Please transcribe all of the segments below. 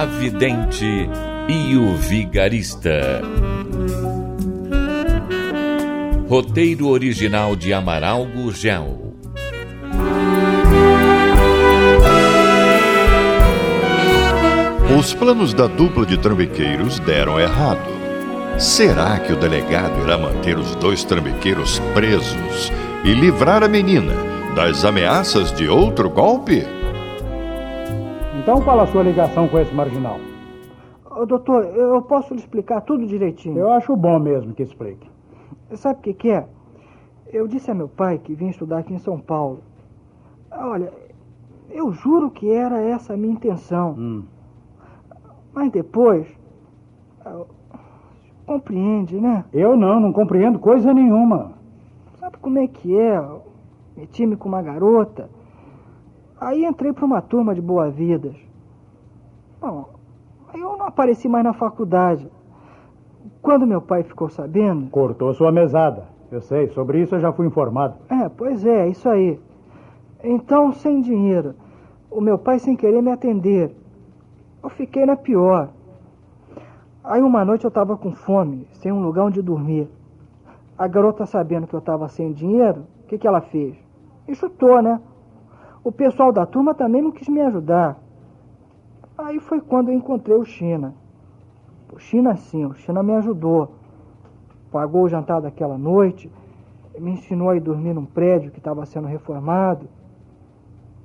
A Vidente e o Vigarista. Roteiro original de Amaral Gurgel. Os planos da dupla de trambiqueiros deram errado. Será que o delegado irá manter os dois trambiqueiros presos e livrar a menina das ameaças de outro golpe? Então qual a sua ligação com esse marginal? Ô, doutor, eu posso lhe explicar tudo direitinho. Eu acho bom mesmo que explique. Sabe o que, que é? Eu disse a meu pai que vim estudar aqui em São Paulo. Olha, eu juro que era essa a minha intenção. Hum. Mas depois. ah, Compreende, né? Eu não, não compreendo coisa nenhuma. Sabe como é que é? Meti-me com uma garota. Aí entrei para uma turma de boas-vidas. Bom, aí eu não apareci mais na faculdade. Quando meu pai ficou sabendo. Cortou sua mesada. Eu sei, sobre isso eu já fui informado. É, pois é, isso aí. Então, sem dinheiro, o meu pai sem querer me atender. Eu fiquei na pior. Aí uma noite eu estava com fome, sem um lugar onde dormir. A garota, sabendo que eu estava sem dinheiro, o que, que ela fez? Me chutou, né? O pessoal da turma também não quis me ajudar. Aí foi quando eu encontrei o China. O China, sim, o China me ajudou. Pagou o jantar daquela noite, me ensinou a ir dormir num prédio que estava sendo reformado.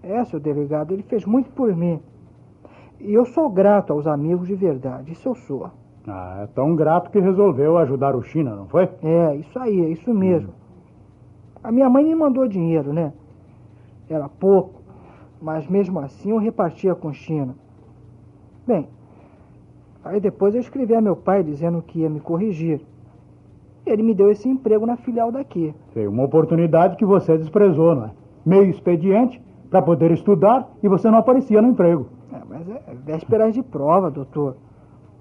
É, seu delegado, ele fez muito por mim. E eu sou grato aos amigos de verdade, isso eu sou. Ah, é tão grato que resolveu ajudar o China, não foi? É, isso aí, é isso mesmo. A minha mãe me mandou dinheiro, né? Era pouco, mas mesmo assim eu repartia com China. Bem, aí depois eu escrevi a meu pai dizendo que ia me corrigir. Ele me deu esse emprego na filial daqui. Foi uma oportunidade que você desprezou, não é? Meio expediente para poder estudar e você não aparecia no emprego. É, mas é vésperas de prova, doutor.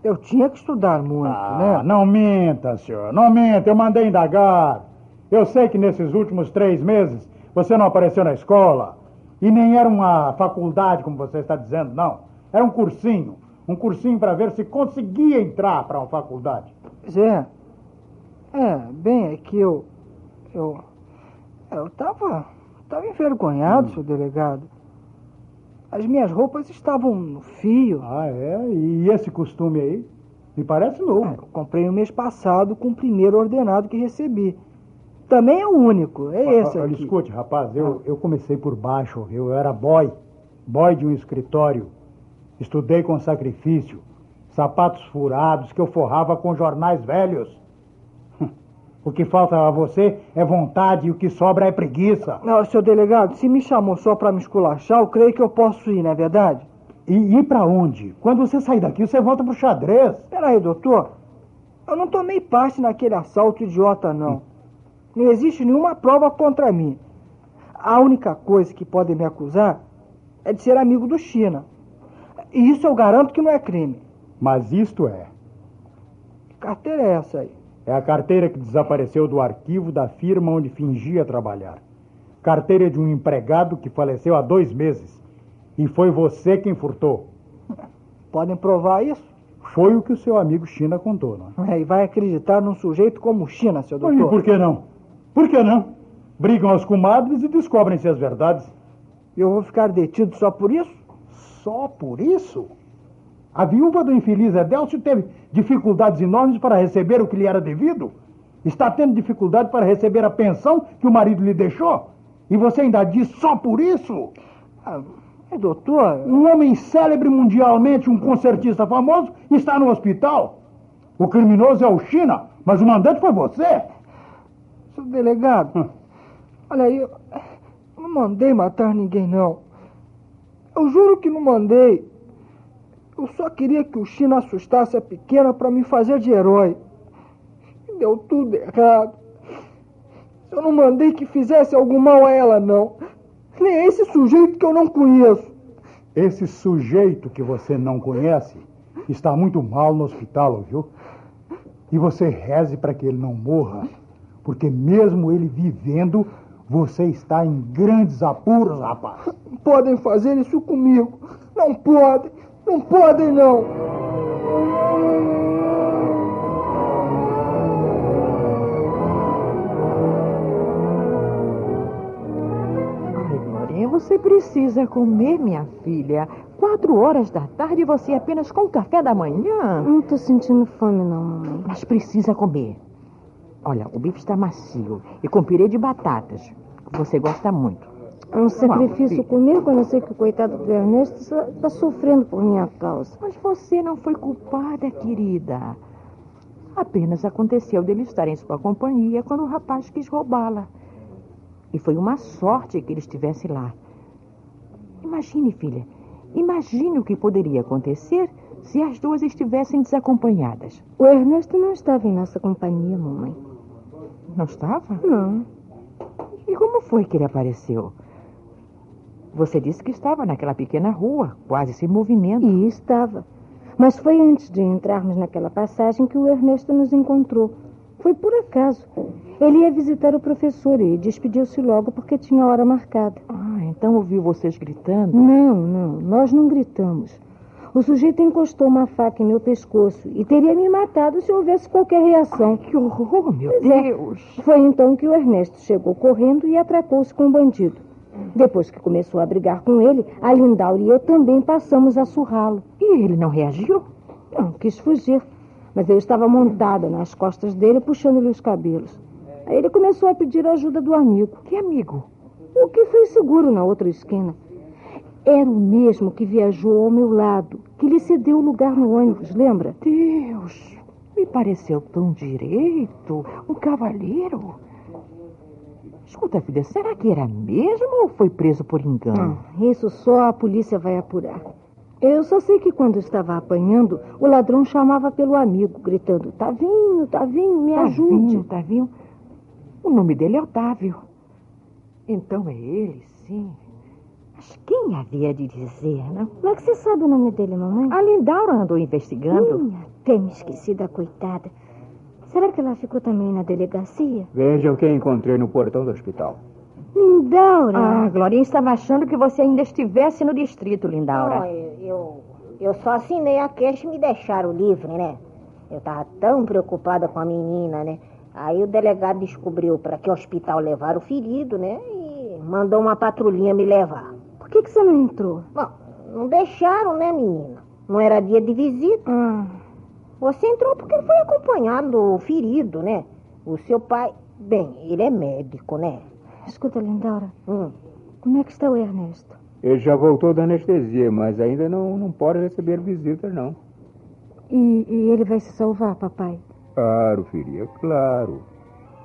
Eu tinha que estudar muito, Ah, né? não minta, senhor. Não minta, eu mandei indagar. Eu sei que nesses últimos três meses você não apareceu na escola. E nem era uma faculdade, como você está dizendo, não. Era um cursinho. Um cursinho para ver se conseguia entrar para uma faculdade. Pois é. Bem, é que eu. Eu. Eu tava. Tava envergonhado, seu delegado. As minhas roupas estavam no fio. Ah, é? E esse costume aí? Me parece novo. É, eu comprei no mês passado com o primeiro ordenado que recebi. Também é o único, é esse Olha, aqui. escute, rapaz, eu, eu comecei por baixo, eu era boy, boy de um escritório. Estudei com sacrifício, sapatos furados que eu forrava com jornais velhos. O que falta a você é vontade e o que sobra é preguiça. Não, seu delegado, se me chamou só pra me esculachar, eu creio que eu posso ir, não é verdade? E ir pra onde? Quando você sair daqui, você volta pro xadrez. Peraí, doutor. Eu não tomei parte naquele assalto idiota, não. Não existe nenhuma prova contra mim. A única coisa que podem me acusar é de ser amigo do China. E isso eu garanto que não é crime. Mas isto é, Que carteira é essa aí? é a carteira que desapareceu do arquivo da firma onde fingia trabalhar. Carteira de um empregado que faleceu há dois meses. E foi você quem furtou. Podem provar isso? Foi o que o seu amigo China contou, não é? É, e vai acreditar num sujeito como China, seu E doutor? por que não? Por que não? Brigam as comadres e descobrem-se as verdades. Eu vou ficar detido só por isso? Só por isso? A viúva do infeliz Edélcio teve dificuldades enormes para receber o que lhe era devido? Está tendo dificuldade para receber a pensão que o marido lhe deixou? E você ainda diz só por isso? Ah, mas, doutor, Um homem célebre mundialmente, um concertista famoso, está no hospital. O criminoso é o China, mas o mandante foi você. Delegado, olha aí, eu não mandei matar ninguém, não. Eu juro que não mandei. Eu só queria que o China assustasse a pequena para me fazer de herói. Deu tudo errado. Eu não mandei que fizesse algum mal a ela, não. Nem esse sujeito que eu não conheço. Esse sujeito que você não conhece está muito mal no hospital, viu? E você reze para que ele não morra, porque mesmo ele vivendo, você está em grandes apuros, rapaz. Podem fazer isso comigo. Não podem. Não podem, não. Ai, você precisa comer, minha filha. Quatro horas da tarde e você apenas com café da manhã. Não tô sentindo fome, não, mamãe. Mas precisa comer. Olha, o bife está macio e com pirê de batatas, você gosta muito. É um sacrifício comer quando eu sei que o coitado do Ernesto está sofrendo por minha causa. Mas você não foi culpada, querida. Apenas aconteceu dele estar em sua companhia quando o rapaz quis roubá-la. E foi uma sorte que ele estivesse lá. Imagine, filha, imagine o que poderia acontecer se as duas estivessem desacompanhadas. O Ernesto não estava em nossa companhia, mamãe. Não estava? Não. E como foi que ele apareceu? Você disse que estava naquela pequena rua, quase sem movimento. E estava. Mas foi antes de entrarmos naquela passagem que o Ernesto nos encontrou. Foi por acaso. Ele ia visitar o professor e despediu-se logo porque tinha hora marcada. Ah, então ouviu vocês gritando? Não, não, nós não gritamos. O sujeito encostou uma faca em meu pescoço e teria me matado se houvesse qualquer reação. Ai, que horror, meu Pois é. Deus! Foi então que o Ernesto chegou correndo e atracou-se com o bandido. Depois que começou a brigar com ele, a Lindaura e eu também passamos a surrá-lo. E ele não reagiu? Não, quis fugir, mas eu estava montada nas costas dele, puxando-lhe os cabelos. Aí ele começou a pedir a ajuda do amigo. Que amigo? O que fez seguro na outra esquina. Era o mesmo que viajou ao meu lado, que lhe cedeu o lugar no ônibus, lembra? Deus, me pareceu tão direito. Um cavalheiro. Escuta, filha, será que era mesmo ou foi preso por engano? Ah, isso só a polícia vai apurar. Eu só sei que quando estava apanhando, o ladrão chamava pelo amigo, gritando: Tavinho, Tavinho, me ajude. Tavinho, Tavinho. O nome dele é Otávio. Então é ele, sim. Mas quem havia de dizer, não? Como é que você sabe o nome dele, mamãe? A Lindaura andou investigando. Minha, até me esqueci da coitada. Será que ela ficou também na delegacia? Veja o que encontrei no portão do hospital. Lindaura! Ah, Glorinha estava achando que você ainda estivesse no distrito, Lindaura. Não, eu, eu, eu só assinei a queixa e me deixaram livre, né? Eu tava tão preocupada com a menina, né? Aí o delegado descobriu para que hospital levar o ferido, né? E mandou uma patrulhinha me levar. Por que, que você não entrou? Bom, não deixaram, né, menina? Não era dia de visita. Ah, Você entrou porque foi acompanhado do ferido, né? O seu pai, bem, ele é médico, né? escuta, Lindaura. Hum. Como é que está o Ernesto? Ele já voltou da anestesia, mas ainda não, não pode receber visitas, não. E, e ele vai se salvar, papai? Claro, filha, claro.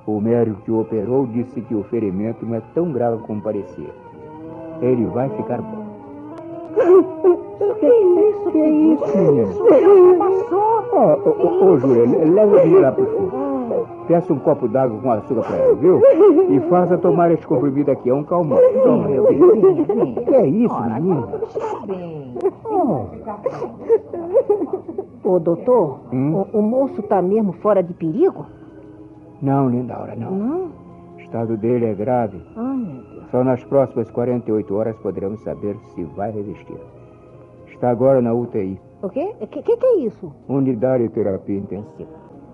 O médico que o operou disse que o ferimento não é tão grave como parecia. Ele vai ficar bom. Que isso, que isso? Menina. Passou. Ô, ô, ô, Júlia, le- leva ele lá pro fundo. Peça um copo d'água com açúcar pra ela, viu? E faça tomar esse comprimido aqui, é um calmante. Toma, meu. Vem, vem. Que é isso, menina? Bem. Ô, doutor, Hum? o, o moço tá mesmo fora de perigo? Não, Lindaura, não. Não? O estado dele é grave. Ai, meu Deus. Só nas próximas 48 horas poderemos saber se vai resistir. Está agora na UTI, O quê? O que, que, que é isso? unidade de terapia intensiva.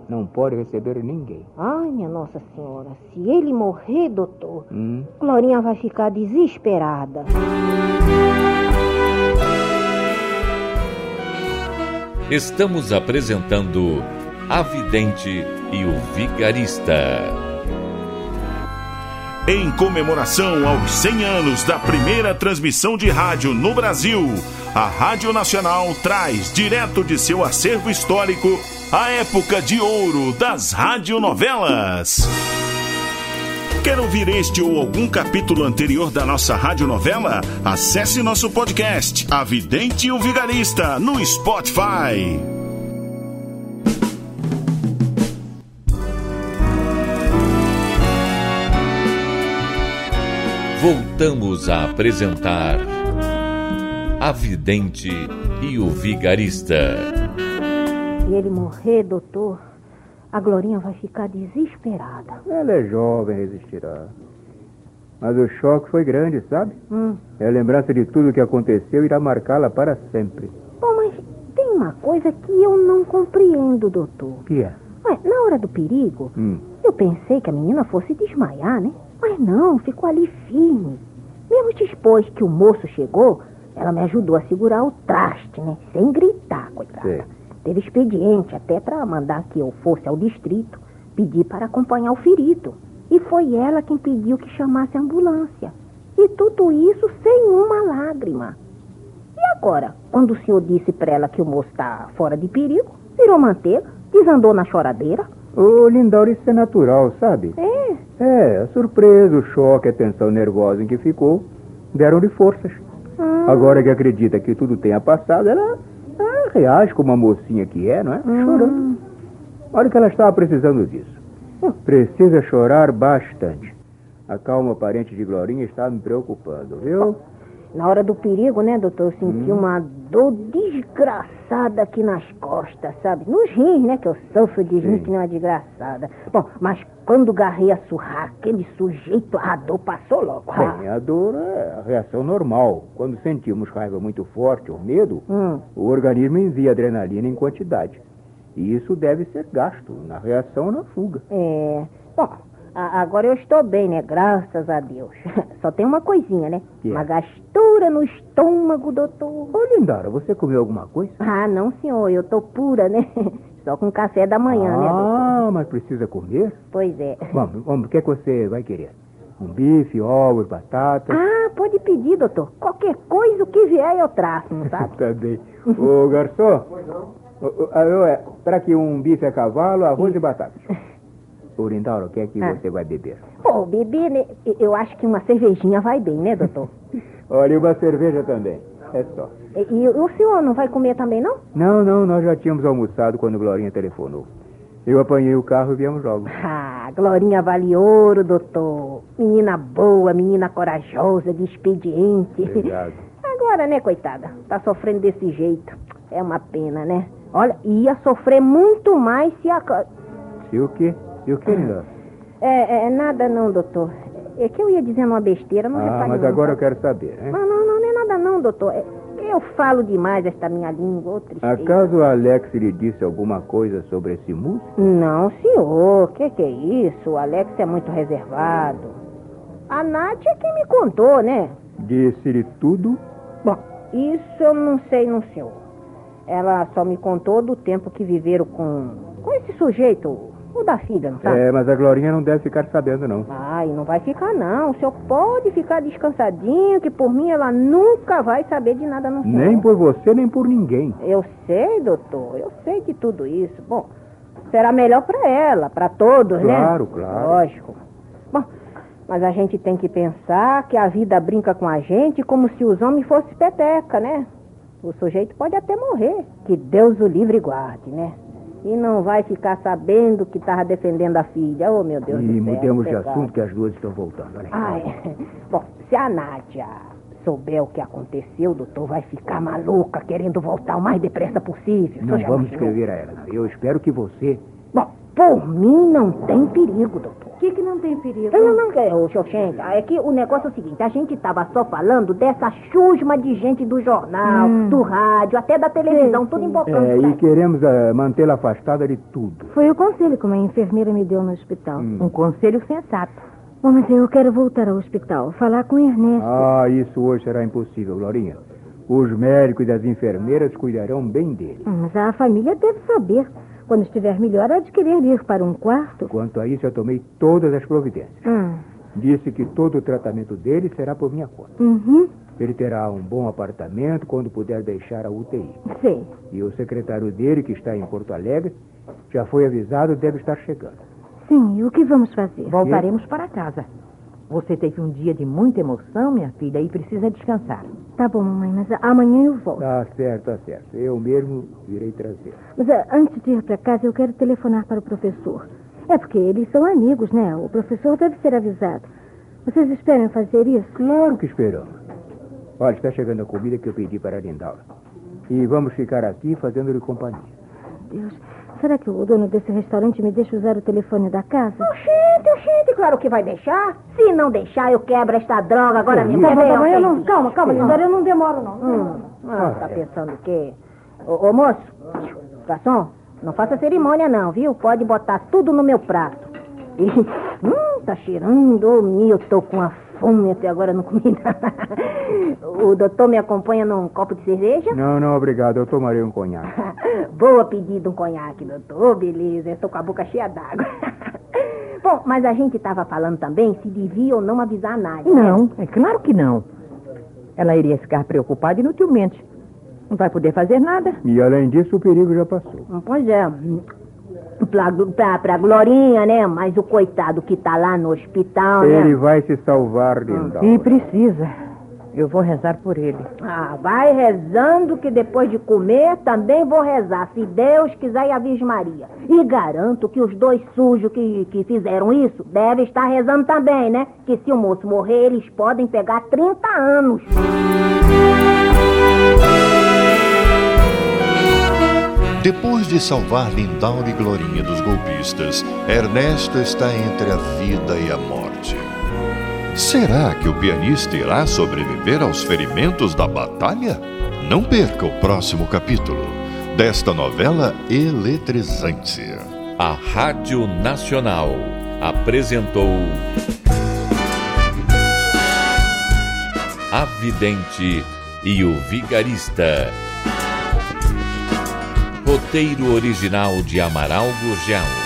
Não pode receber ninguém. Ai, minha Nossa Senhora, se ele morrer, doutor, Hum? Glorinha vai ficar desesperada. Estamos apresentando A Vidente e o Vigarista. Em comemoração aos 100 anos da primeira transmissão de rádio no Brasil, a Rádio Nacional traz direto de seu acervo histórico a época de ouro das radionovelas. Quer ouvir este ou algum capítulo anterior da nossa radionovela? Acesse nosso podcast, A Vidente e o Vigarista, no Spotify. Voltamos a apresentar A Vidente e o Vigarista. Se ele morrer, doutor, a Glorinha vai ficar desesperada. Ela é jovem, resistirá. Mas o choque foi grande, sabe? Hum. É a lembrança de tudo que aconteceu irá marcá-la para sempre. Bom, mas tem uma coisa que eu não compreendo, doutor. O que é? Ué, na hora do perigo, Hum. eu pensei que a menina fosse desmaiar, né? Mas não, ficou ali firme. Mesmo depois que o moço chegou, ela me ajudou a segurar o traste, né? Sem gritar, coitada. Sei. Teve expediente até para mandar que eu fosse ao distrito, pedir para acompanhar o ferido. E foi ela quem pediu que chamasse a ambulância. E tudo isso sem uma lágrima. E agora, quando o senhor disse para ela que o moço está fora de perigo, virou manteiga, desandou na choradeira? Ô, Lindaura, isso é natural, sabe? É, É, a surpresa, o choque, a tensão nervosa em que ficou, deram-lhe forças. Ah. Agora que acredita que tudo tenha passado, ela, ela reage como uma mocinha que é, não é? Hum. Chorando. Olha que ela estava precisando disso. Precisa chorar bastante. A calma aparente de Glorinha está me preocupando, viu? Na hora do perigo, né, doutor, eu senti Hum. uma dor desgraçada aqui nas costas, sabe? Nos rins, né, que eu sofro de rim Sim. que nem uma desgraçada. Bom, mas quando garrei a surrar, aquele sujeito, a dor passou logo. Ah. Bem, a dor é a reação normal. Quando sentimos raiva muito forte ou medo, Hum. o organismo envia adrenalina em quantidade. E isso deve ser gasto na reação ou na fuga. É. Bom, agora eu estou bem, né? Graças a Deus. Só tem uma coisinha, né? Que é? Uma gastura no estômago, doutor. Ô, Lindara, você comeu alguma coisa? Ah, não, senhor, eu tô pura, né? Só com café da manhã, né, doutor? Ah, mas precisa comer? Pois é. Vamos, vamos, o que é que você vai querer? Um bife, ovos, batata? Ah, pode pedir, doutor. Qualquer coisa o que vier eu traço, não sabe? tá bem. Ô, garçom. Ah, eu, é, Para que um bife a cavalo, arroz e batata. Ô, Lindaura, o que é que Ah. você vai beber? Pô, bebê, né? Eu acho que uma cervejinha vai bem, né, doutor? Olha, e uma cerveja também. É só. E, e o senhor não vai comer também, não? Não, não, nós já tínhamos almoçado quando Glorinha telefonou. Eu apanhei o carro e viemos logo. Ah, Glorinha vale ouro, doutor. Menina boa, menina corajosa, de expediente. Obrigado. Agora, né, coitada? Tá sofrendo desse jeito. É uma pena, né? Olha, ia sofrer muito mais se a... co- E o quê? E o quê, Lindaura? É, é, nada não, doutor. É que eu ia dizendo uma besteira, não Ah, repare mas não, agora eu tá? quero saber, né? Não, não, não, não é nada não, doutor. É- eu falo demais esta minha língua, tristeza. Acaso a Alex lhe disse alguma coisa sobre esse músico? Não, senhor. Que que é isso? O Alex é muito reservado. A Nath é quem me contou, né? Disse-lhe tudo? Bom, isso eu não sei, não, senhor. Ela só me contou do tempo que viveram com, com esse sujeito, o da filha, não sabe? É, mas a Glorinha não deve ficar sabendo, não. Ai, não vai ficar não. O senhor pode ficar descansadinho, que por mim ela nunca vai saber de nada, não, senhor. Nem por você, nem por ninguém. Eu sei, doutor, eu sei de tudo isso. Bom, será melhor para ela, para todos, né? Claro, claro. Lógico. Bom, mas a gente tem que pensar que a vida brinca com a gente como se os homens fossem peteca, né? O sujeito pode até morrer. Que Deus o livre e guarde, né? E não vai ficar sabendo que estava defendendo a filha. Oh, meu Deus do E céu. mudemos de assunto que as duas estão voltando. Olha. Ai, bom, se a Nádia souber o que aconteceu, doutor, vai ficar maluca, querendo voltar o mais depressa possível. Não O vamos imaginou? escrever a ela. não. Eu espero que você. Bom, por mim não tem perigo, doutor. O que, que não tem perigo? Não, não, não, é, ô, Xoxenta, é que o negócio é o seguinte, a gente tava só falando dessa chusma de gente do jornal, do rádio, até da televisão, Sim, tudo sim. importante. É, e queremos ah, mantê-la afastada de tudo. Foi o conselho que uma enfermeira me deu no hospital. Hum. Um conselho sensato. Bom, mas eu quero voltar ao hospital, falar com o Ernesto. Ah, isso hoje será impossível, Glorinha. Os médicos e as enfermeiras cuidarão bem dele. Hum, Mas a família deve saber. Quando estiver melhor, há de querer ir para um quarto. Quanto a isso, eu tomei todas as providências. Ah, Disse que todo o tratamento dele será por minha conta. uhum, Ele terá um bom apartamento quando puder deixar a UTI. sei. E o secretário dele, que está em Porto Alegre, já foi avisado e deve estar chegando. Sim, e o que vamos fazer? Voltaremos para casa. Você teve um dia de muita emoção, minha filha, e precisa descansar. Tá bom, mamãe, mas amanhã eu volto. Tá certo, tá certo. Eu mesmo virei trazer. Mas ah, antes de ir para casa, eu quero telefonar para o professor. É porque eles são amigos, né? O professor deve ser avisado. Vocês esperam fazer isso? Claro que esperamos. Olha, está chegando a comida que eu pedi para a Lindaura. E vamos ficar aqui fazendo-lhe companhia. Deus, será que o dono desse restaurante me deixa usar o telefone da casa? Oxente, claro que vai deixar. Se não deixar, eu quebro esta droga agora mesmo. Tá bom, tá bom, eu não, calma, calma, Lindora, eu não demoro, não. Hum, ah, tá pensando o quê? Ô, ô, moço, garçom, não faça cerimônia não, viu? Pode botar tudo no meu prato. E, hum, tá cheirando, ô, eu tô com a fome até agora não comi nada. O doutor me acompanha num copo de cerveja? Não, não, obrigado. Eu tomarei um conhaque. Boa pedida um conhaque, doutor. Beleza, eu tô com a boca cheia d'água. Bom, mas a gente tava falando também se devia ou não avisar a Nádia. né? Não, é claro que não. Ela iria ficar preocupada inutilmente. Não vai poder fazer nada. E além disso, o perigo já passou. Pois é. Pra, pra, pra Glorinha, né? Mas o coitado que tá lá no hospital, Ele né? vai se salvar, Lindaura. E precisa. Eu vou rezar por ele. Ah, vai rezando que depois de comer também vou rezar, se Deus quiser e a Virgem Maria. E garanto que os dois sujos que, que fizeram isso devem estar rezando também, né? Que se o moço morrer, eles podem pegar 30 anos. Depois de salvar Lindaura e Glorinha dos golpistas, Ernesto está entre a vida e a morte. Será que o pianista irá sobreviver aos ferimentos da batalha? Não perca o próximo capítulo desta novela eletrizante. A Rádio Nacional apresentou A Vidente e o Vigarista. Roteiro original de Amaral Gurgel.